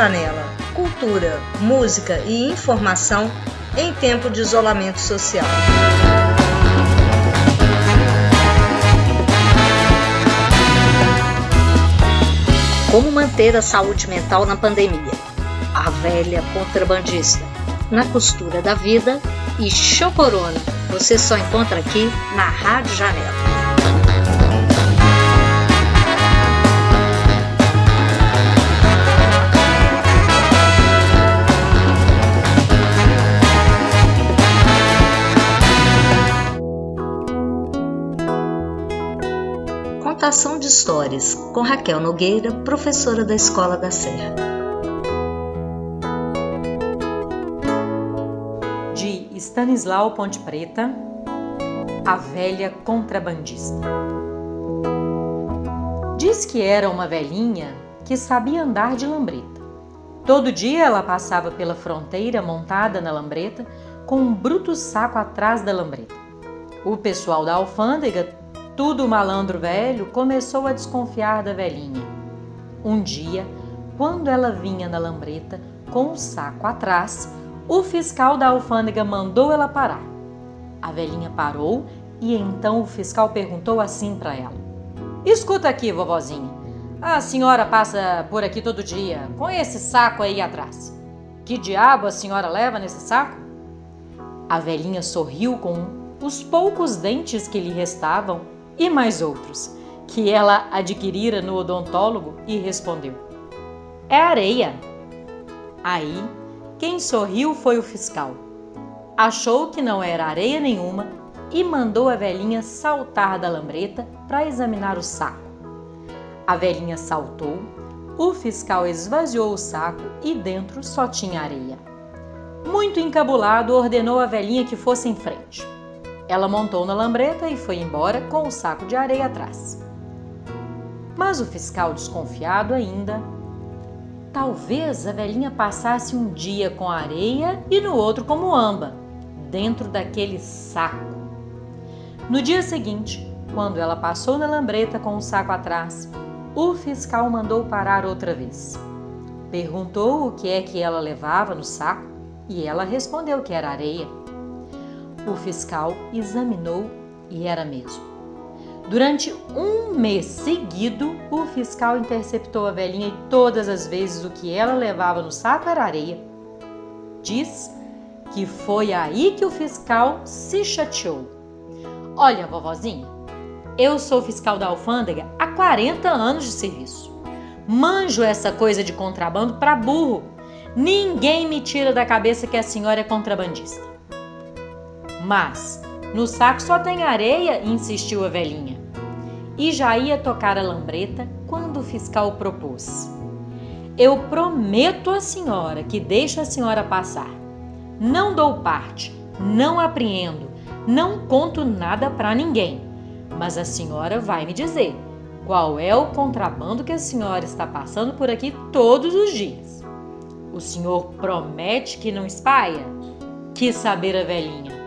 Janela. Cultura, música e informação em tempo de isolamento social. Como manter a saúde mental na pandemia? A velha contrabandista. Na costura da vida e Chocorona. Você só encontra aqui na Rádio Janela. Contação de Histórias, com Raquel Nogueira, professora da Escola da Serra. De Stanislau Ponte Preta, A Velha Contrabandista. Diz que era uma velhinha que sabia andar de lambreta. Todo dia ela passava pela fronteira montada na lambreta com um bruto saco atrás da lambreta. O pessoal da alfândega tudo malandro velho começou a desconfiar da velhinha. Um dia, quando ela vinha na lambreta com o um saco atrás, o fiscal da alfândega mandou ela parar. A velhinha parou e então o fiscal perguntou assim para ela: Escuta aqui, vovozinha. A senhora passa por aqui todo dia com esse saco aí atrás. Que diabo a senhora leva nesse saco? A velhinha sorriu com os poucos dentes que lhe restavam e mais outros, que ela adquirira no odontólogo e respondeu: É areia. Aí, quem sorriu foi o fiscal. Achou que não era areia nenhuma e mandou a velhinha saltar da lambreta para examinar o saco. A velhinha saltou, o fiscal esvaziou o saco e dentro só tinha areia. Muito encabulado, ordenou a velhinha que fosse em frente. Ela montou na lambreta e foi embora com o saco de areia atrás. Mas o fiscal, desconfiado ainda, talvez a velhinha passasse um dia com areia e no outro como amba, dentro daquele saco. No dia seguinte, quando ela passou na lambreta com o saco atrás, o fiscal mandou parar outra vez. Perguntou o que é que ela levava no saco e ela respondeu que era areia. O fiscal examinou e era mesmo. Durante um mês seguido, o fiscal interceptou a velhinha e todas as vezes o que ela levava no saco era areia. Diz que foi aí que o fiscal se chateou. Olha, vovozinha, eu sou fiscal da alfândega há 40 anos de serviço. Manjo essa coisa de contrabando para burro. Ninguém me tira da cabeça que a senhora é contrabandista. Mas no saco só tem areia, insistiu a velhinha. E já ia tocar a lambreta quando o fiscal propôs. Eu prometo à senhora que deixo a senhora passar. Não dou parte, não apreendo, não conto nada para ninguém. Mas a senhora vai me dizer qual é o contrabando que a senhora está passando por aqui todos os dias. O senhor promete que não espalha? Quis saber a velhinha.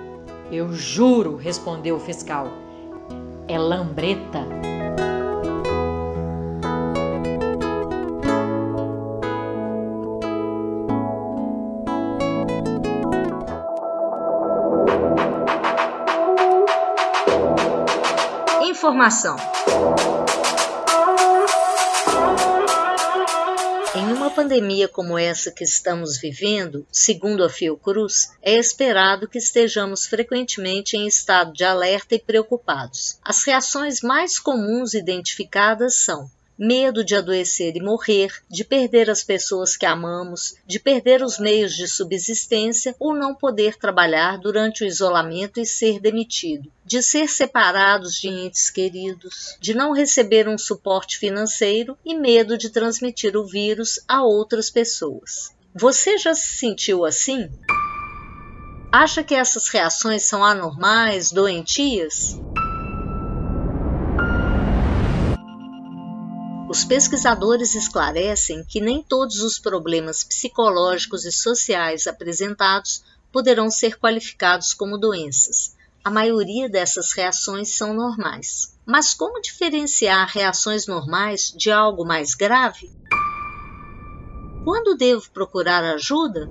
Eu juro, respondeu o fiscal. É lambreta. Informação. Pandemia como essa que estamos vivendo, segundo a Fiocruz, é esperado que estejamos frequentemente em estado de alerta e preocupados. As reações mais comuns identificadas são medo de adoecer e morrer, de perder as pessoas que amamos, de perder os meios de subsistência ou não poder trabalhar durante o isolamento e ser demitido, de ser separados de entes queridos, de não receber um suporte financeiro e medo de transmitir o vírus a outras pessoas. Você já se sentiu assim? Acha que essas reações são anormais, doentias? Os pesquisadores esclarecem que nem todos os problemas psicológicos e sociais apresentados poderão ser qualificados como doenças. A maioria dessas reações são normais. Mas como diferenciar reações normais de algo mais grave? Quando devo procurar ajuda?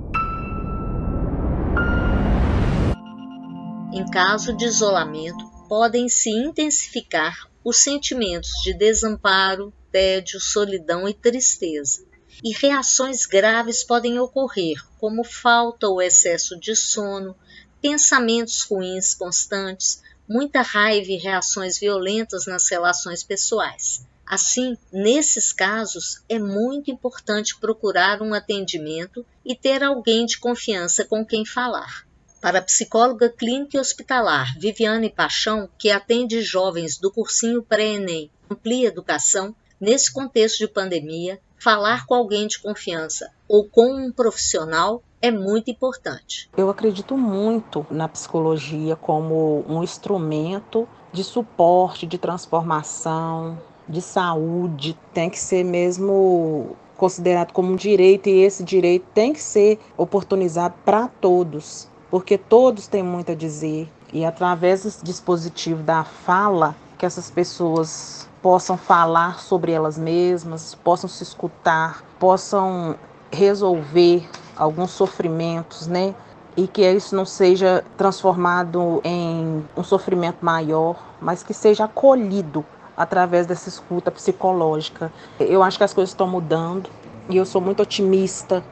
Em caso de isolamento, podem se intensificar os sentimentos de desamparo, tédio, solidão e tristeza. E reações graves podem ocorrer, como falta ou excesso de sono, pensamentos ruins constantes, muita raiva e reações violentas nas relações pessoais. Assim, nesses casos, é muito importante procurar um atendimento e ter alguém de confiança com quem falar. Para a psicóloga clínica e hospitalar Viviane Paixão, que atende jovens do cursinho pré-ENEM Amplia Educação, nesse contexto de pandemia, falar com alguém de confiança ou com um profissional é muito importante. Eu acredito muito na psicologia como um instrumento de suporte, de transformação, de saúde, tem que ser mesmo considerado como um direito e esse direito tem que ser oportunizado para todos, porque todos têm muito a dizer e através desse dispositivo da fala que essas pessoas possam falar sobre elas mesmas, possam se escutar, possam resolver alguns sofrimentos, né? E que isso não seja transformado em um sofrimento maior, mas que seja acolhido através dessa escuta psicológica. Eu acho que as coisas estão mudando e eu sou muito otimista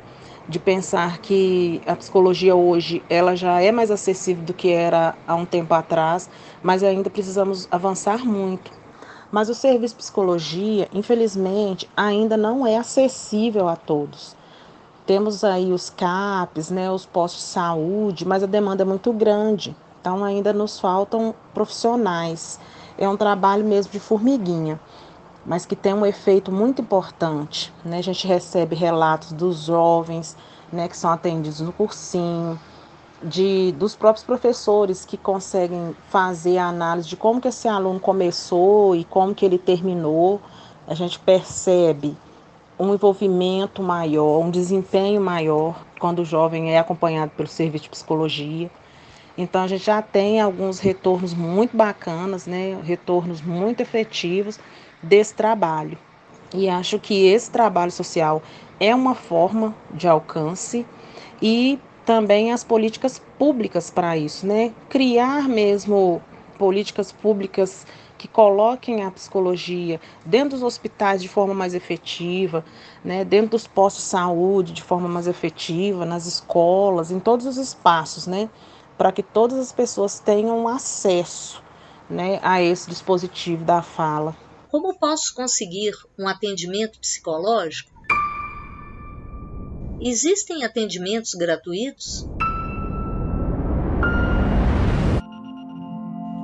de pensar que a psicologia hoje ela já é mais acessível do que era há um tempo atrás, mas ainda precisamos avançar muito. Mas o serviço psicologia, infelizmente, ainda não é acessível a todos. Temos aí os CAPs, né, os postos de saúde, mas a demanda é muito grande. Então ainda nos faltam profissionais é um trabalho mesmo de formiguinha, mas que tem um efeito muito importante. Né? A gente recebe relatos dos jovens né, que são atendidos no cursinho, de, dos próprios professores que conseguem fazer a análise de como que esse aluno começou e como que ele terminou. A gente percebe um envolvimento maior, um desempenho maior quando o jovem é acompanhado pelo serviço de psicologia. Então a gente já tem alguns retornos muito bacanas, né? Retornos muito efetivos desse trabalho. E acho que esse trabalho social é uma forma de alcance e também as políticas públicas para isso, né? Criar mesmo políticas públicas que coloquem a psicologia dentro dos hospitais de forma mais efetiva, né, dentro dos postos de saúde de forma mais efetiva, nas escolas, em todos os espaços, né, para que todas as pessoas tenham acesso né, a esse dispositivo da fala. Como posso conseguir um atendimento psicológico? Existem atendimentos gratuitos?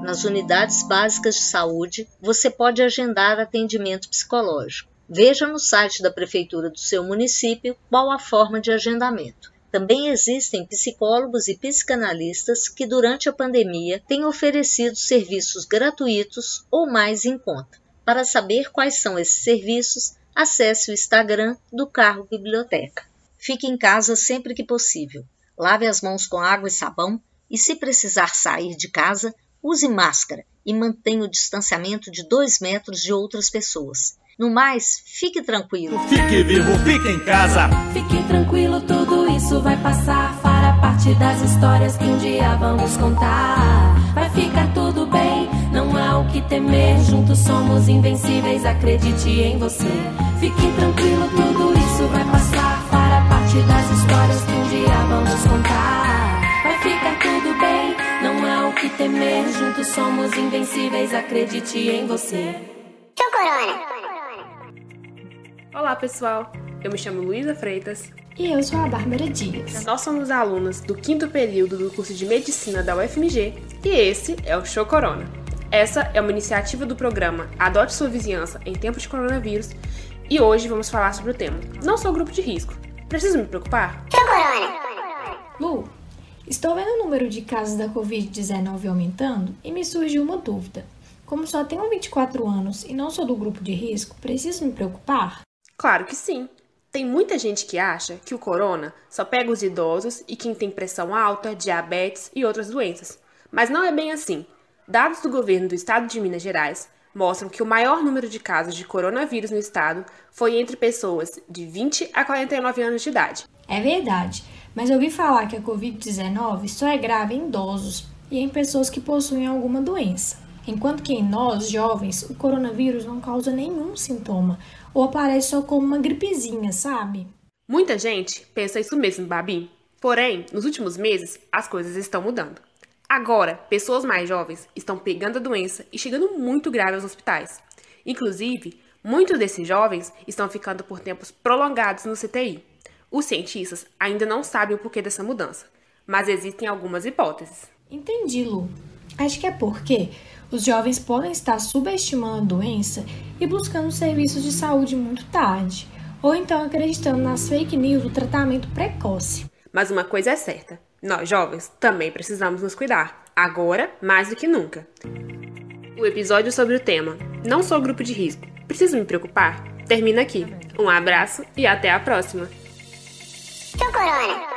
Nas unidades básicas de saúde, você pode agendar atendimento psicológico. Veja no site da prefeitura do seu município qual a forma de agendamento. Também existem psicólogos e psicanalistas que, durante a pandemia, têm oferecido serviços gratuitos ou mais em conta. Para saber quais são esses serviços, acesse o Instagram do Carro Biblioteca. Fique em casa sempre que possível. Lave as mãos com água e sabão e, se precisar sair de casa, use máscara e mantenha o distanciamento de 2 metros de outras pessoas. No mais, fique tranquilo. Fique vivo, fique em casa. Fique tranquilo, tudo isso vai passar. Fará parte das histórias que um dia vamos contar. Vai ficar tudo bem, não há o que temer. Juntos somos invencíveis, acredite em você. Fique tranquilo, tudo isso vai passar. Parte das histórias que um dia vamos contar. Vai ficar tudo bem, não há o que temer. Juntos somos invencíveis, acredite em você. Seu Corona. Olá, pessoal. Eu me chamo Luísa Freitas. E eu sou a Bárbara Dias. Nós somos alunas do quinto período do curso de Medicina da UFMG e esse é o Show Corona. Essa é uma iniciativa do programa Adote Sua Vizinhança em Tempos de Coronavírus e hoje vamos falar sobre o tema Não sou grupo de risco. Preciso me preocupar? Corona. Lu, estou vendo o número de casos da Covid-19 aumentando e me surgiu uma dúvida. Como só tenho 24 anos e não sou do grupo de risco, preciso me preocupar? Claro que sim. Tem muita gente que acha que o corona só pega os idosos e quem tem pressão alta, diabetes e outras doenças. Mas não é bem assim. Dados do governo do estado de Minas Gerais mostram que o maior número de casos de coronavírus no estado foi entre pessoas de 20 a 49 anos de idade. É verdade, mas eu ouvi falar que a Covid-19 só é grave em idosos e em pessoas que possuem alguma doença. Enquanto que em nós, jovens, o coronavírus não causa nenhum sintoma ou aparece só como uma gripezinha, sabe? Muita gente pensa isso mesmo, Babi. Porém, nos últimos meses, as coisas estão mudando. Agora, pessoas mais jovens estão pegando a doença e chegando muito grave aos hospitais. Inclusive, muitos desses jovens estão ficando por tempos prolongados no CTI. Os cientistas ainda não sabem o porquê dessa mudança, mas existem algumas hipóteses. Entendi, Lu. Acho que é porque os jovens podem estar subestimando a doença e buscando serviços de saúde muito tarde, ou então acreditando nas fake news do tratamento precoce. Mas uma coisa é certa: nós jovens também precisamos nos cuidar, agora mais do que nunca. O episódio sobre o tema Não sou grupo de risco, preciso me preocupar? Termina aqui. Um abraço e até a próxima. Sou Corona.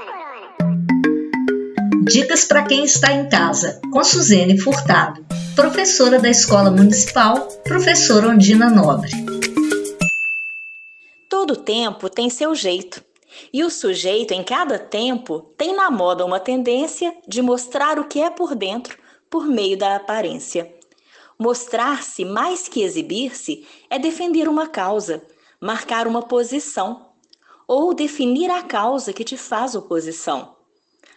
Dicas para quem está em casa, com Suzene Furtado, professora da Escola Municipal, professora Ondina Nobre. Todo tempo tem seu jeito. E o sujeito, em cada tempo, tem na moda uma tendência de mostrar o que é por dentro por meio da aparência. Mostrar-se mais que exibir-se é defender uma causa, marcar uma posição ou definir a causa que te faz oposição.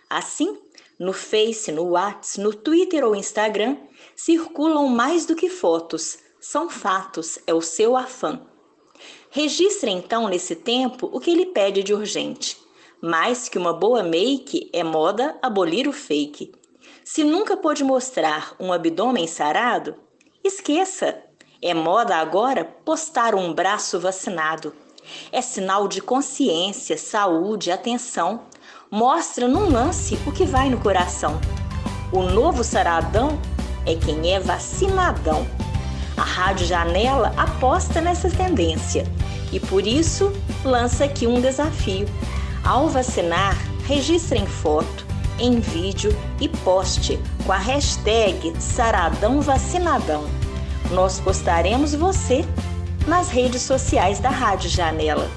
Assim, no Face, no Whats, no Twitter ou Instagram, circulam mais do que fotos, são fatos, é o seu afã. Registre então nesse tempo o que ele pede de urgente. Mais que uma boa make, é moda abolir o fake. Se nunca pôde mostrar um abdômen sarado, esqueça. É moda agora postar um braço vacinado. É sinal de consciência, saúde, atenção. Mostra num lance o que vai no coração. O novo saradão é quem é vacinadão. A Rádio Janela aposta nessa tendência e por isso lança aqui um desafio. Ao vacinar, registre em foto, em vídeo e poste com a hashtag Saradão Vacinadão. Nós postaremos você nas redes sociais da Rádio Janela.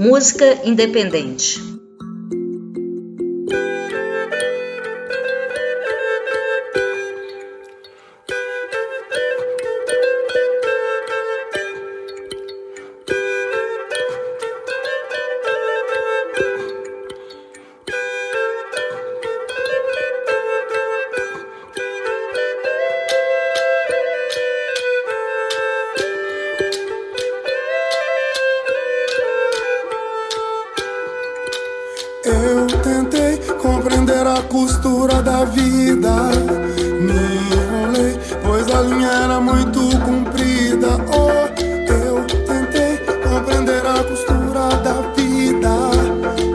Música independente. Compreender a costura da vida. Me enrolei, pois a linha era muito comprida. Oh, eu tentei compreender a costura da vida.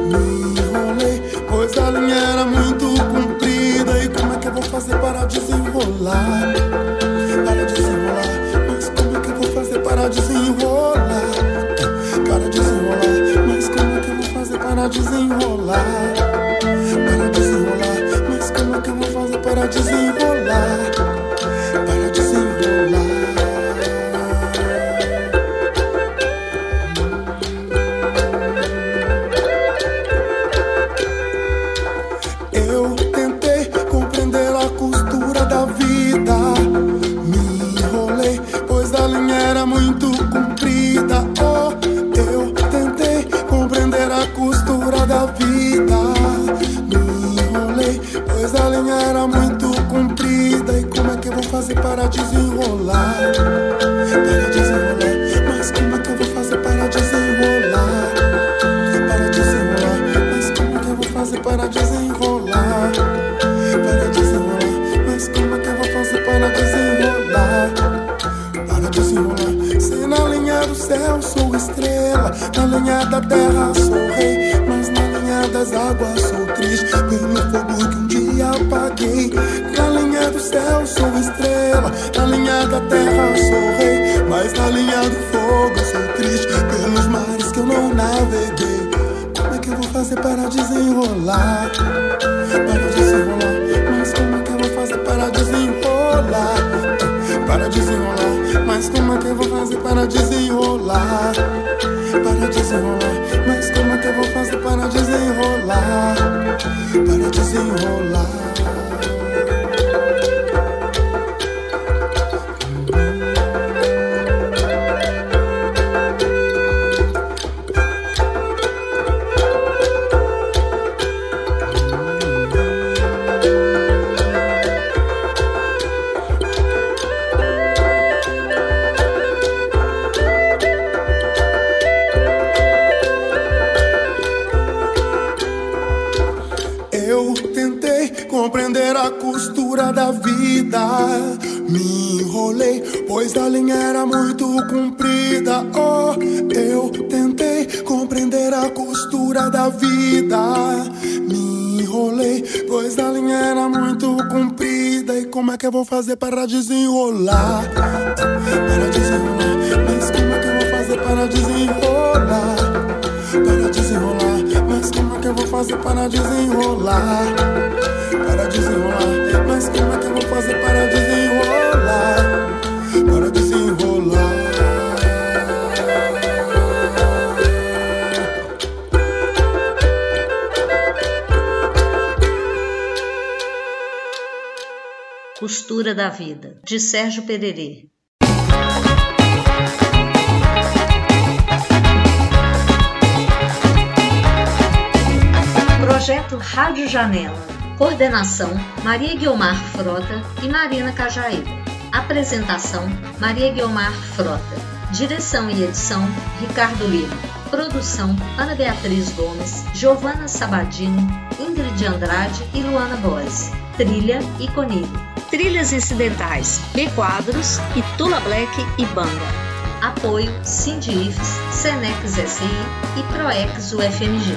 Me enrolei, pois a linha era muito comprida. E como é que eu vou fazer para desenrolar? Para desenrolar, mas como é que eu vou fazer para desenrolar? Para desenrolar, mas como é que eu vou fazer para desenrolar? Para desenrolar? fiz Pelo fogo que um dia apaguei Na linha do céu sou estrela Na linha da terra sou rei Mas na linha do fogo sou triste Pelos mares que eu não naveguei Como é que eu vou fazer para desenrolar? Para desenrolar Mas como é que eu vou fazer para desenrolar? Para desenrolar Mas como é que eu vou fazer para desenrolar? Para desenrolar Mas como é que eu vou fazer para desenrolar? Para desenrolar. Pois a linha era muito comprida. Oh, eu tentei compreender a costura da vida. Me enrolei, pois a linha era muito comprida. E como é que eu vou fazer para desenrolar? Para desenrolar, mas como é que eu vou fazer para desenrolar? Para desenrolar, mas como é que eu vou fazer para desenrolar? Para desenrolar, mas como é que eu vou fazer para desenrolar? Para desenrolar. Costura da Vida, de Sérgio Pererê. Projeto Rádio Janela. Coordenação Maria Guiomar Frota e Marina Cajaíba. Apresentação: Maria Guiomar Frota. Direção e edição: Ricardo Lima. Produção: Ana Beatriz Gomes, Giovana Sabadini, Ingrid Andrade e Luana Boes. Trilha e Conilho. Trilhas incidentais: B Quadros, Tula Black e Banda. Apoio: Cindy Ifes, Senex SI e Proex UFMG.